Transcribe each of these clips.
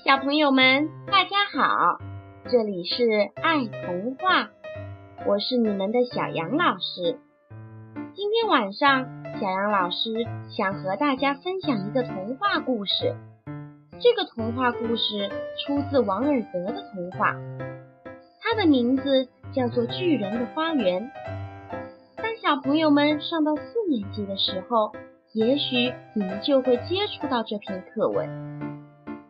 小朋友们，大家好！这里是爱童话，我是你们的小杨老师。今天晚上，小杨老师想和大家分享一个童话故事。这个童话故事出自王尔德的童话，它的名字叫做《巨人的花园》。当小朋友们上到四年级的时候，也许你们就会接触到这篇课文。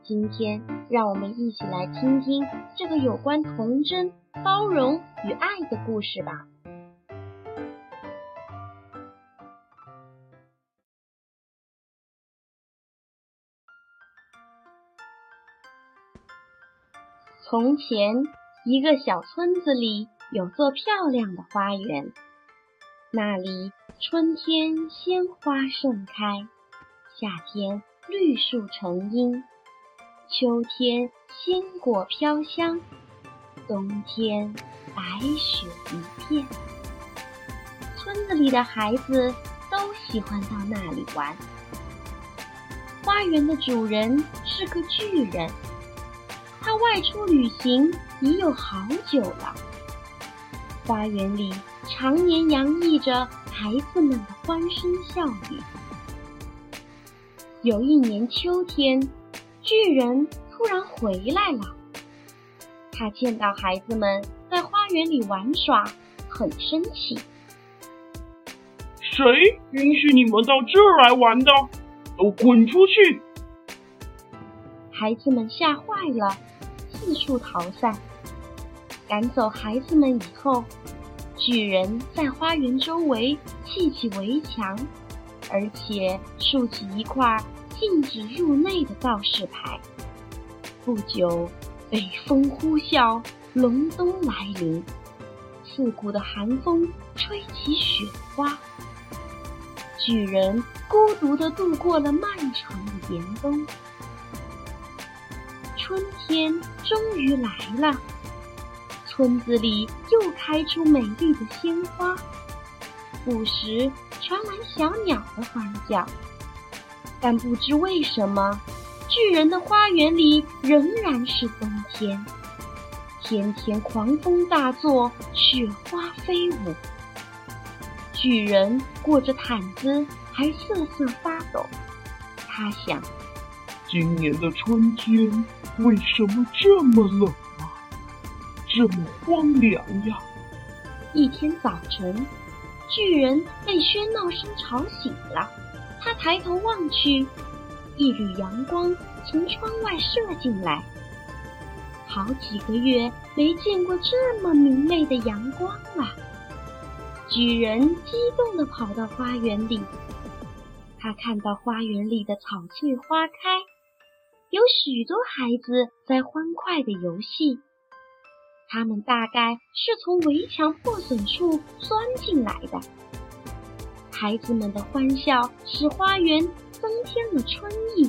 今天，让我们一起来听听这个有关童真、包容与爱的故事吧。从前，一个小村子里有座漂亮的花园，那里春天鲜花盛开，夏天绿树成荫。秋天鲜果飘香，冬天白雪一片。村子里的孩子都喜欢到那里玩。花园的主人是个巨人，他外出旅行已有好久了。花园里常年洋溢着孩子们的欢声笑语。有一年秋天。巨人突然回来了，他见到孩子们在花园里玩耍，很生气。谁允许你们到这儿来玩的？都滚出去！孩子们吓坏了，四处逃散。赶走孩子们以后，巨人在花园周围砌起围墙，而且竖起一块。禁止入内的告示牌。不久，北风呼啸，隆冬来临，刺骨的寒风吹起雪花。巨人孤独地度过了漫长的严冬。春天终于来了，村子里又开出美丽的鲜花，不时传来小鸟的欢叫。但不知为什么，巨人的花园里仍然是冬天，天天狂风大作，雪花飞舞。巨人裹着毯子还瑟瑟发抖。他想：今年的春天为什么这么冷啊？这么荒凉呀！一天早晨，巨人被喧闹声吵醒了。他抬头望去，一缕阳光从窗外射进来。好几个月没见过这么明媚的阳光了。举人激动地跑到花园里，他看到花园里的草翠花开，有许多孩子在欢快地游戏。他们大概是从围墙破损处钻进来的。孩子们的欢笑使花园增添了春意。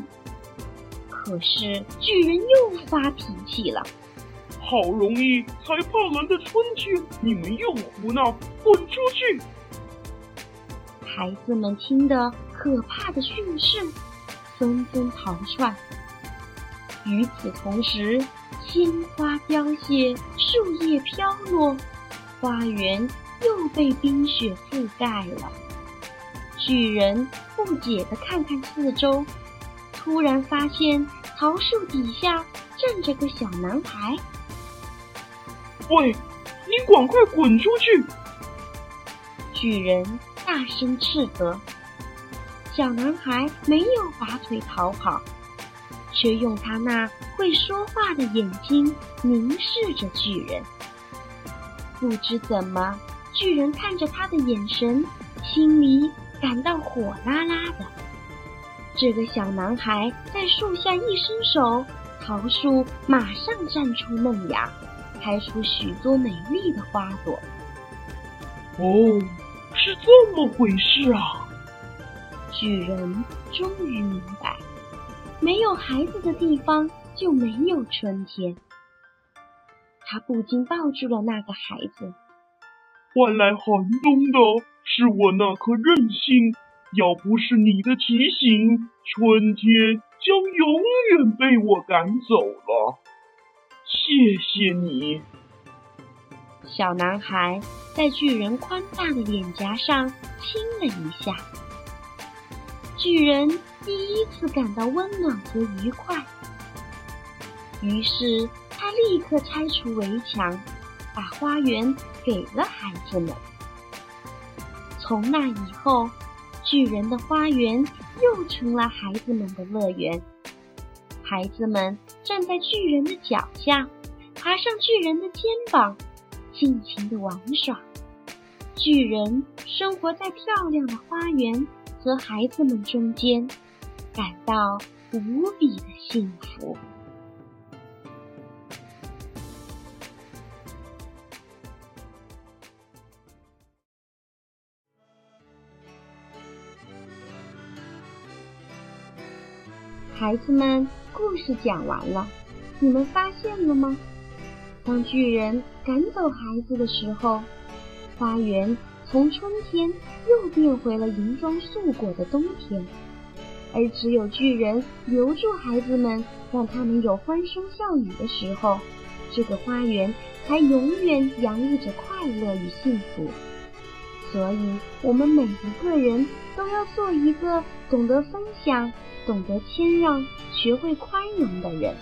可是巨人又发脾气了。好容易才盼来的春天，你们又胡闹，滚出去！孩子们听得可怕的训斥，纷纷逃窜。与此同时，鲜花凋谢，树叶飘落，花园又被冰雪覆盖了。巨人不解地看看四周，突然发现桃树底下站着个小男孩。喂，你赶快滚出去！巨人大声斥责。小男孩没有拔腿逃跑，却用他那会说话的眼睛凝视着巨人。不知怎么，巨人看着他的眼神，心里……感到火辣辣的，这个小男孩在树下一伸手，桃树马上绽出嫩芽，开出许多美丽的花朵。哦，是这么回事啊！巨人终于明白，没有孩子的地方就没有春天。他不禁抱住了那个孩子。换来寒冬的。是我那颗任性，要不是你的提醒，春天将永远被我赶走了。谢谢你。小男孩在巨人宽大的脸颊上亲了一下。巨人第一次感到温暖和愉快，于是他立刻拆除围墙，把花园给了孩子们。从那以后，巨人的花园又成了孩子们的乐园。孩子们站在巨人的脚下，爬上巨人的肩膀，尽情的玩耍。巨人生活在漂亮的花园和孩子们中间，感到无比的幸福。孩子们，故事讲完了，你们发现了吗？当巨人赶走孩子的时候，花园从春天又变回了银装素裹的冬天，而只有巨人留住孩子们，让他们有欢声笑语的时候，这个花园才永远洋溢着快乐与幸福。所以，我们每一个人都要做一个懂得分享。懂得谦让、学会宽容的人。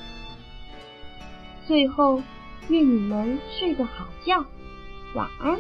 最后，愿你们睡个好觉，晚安。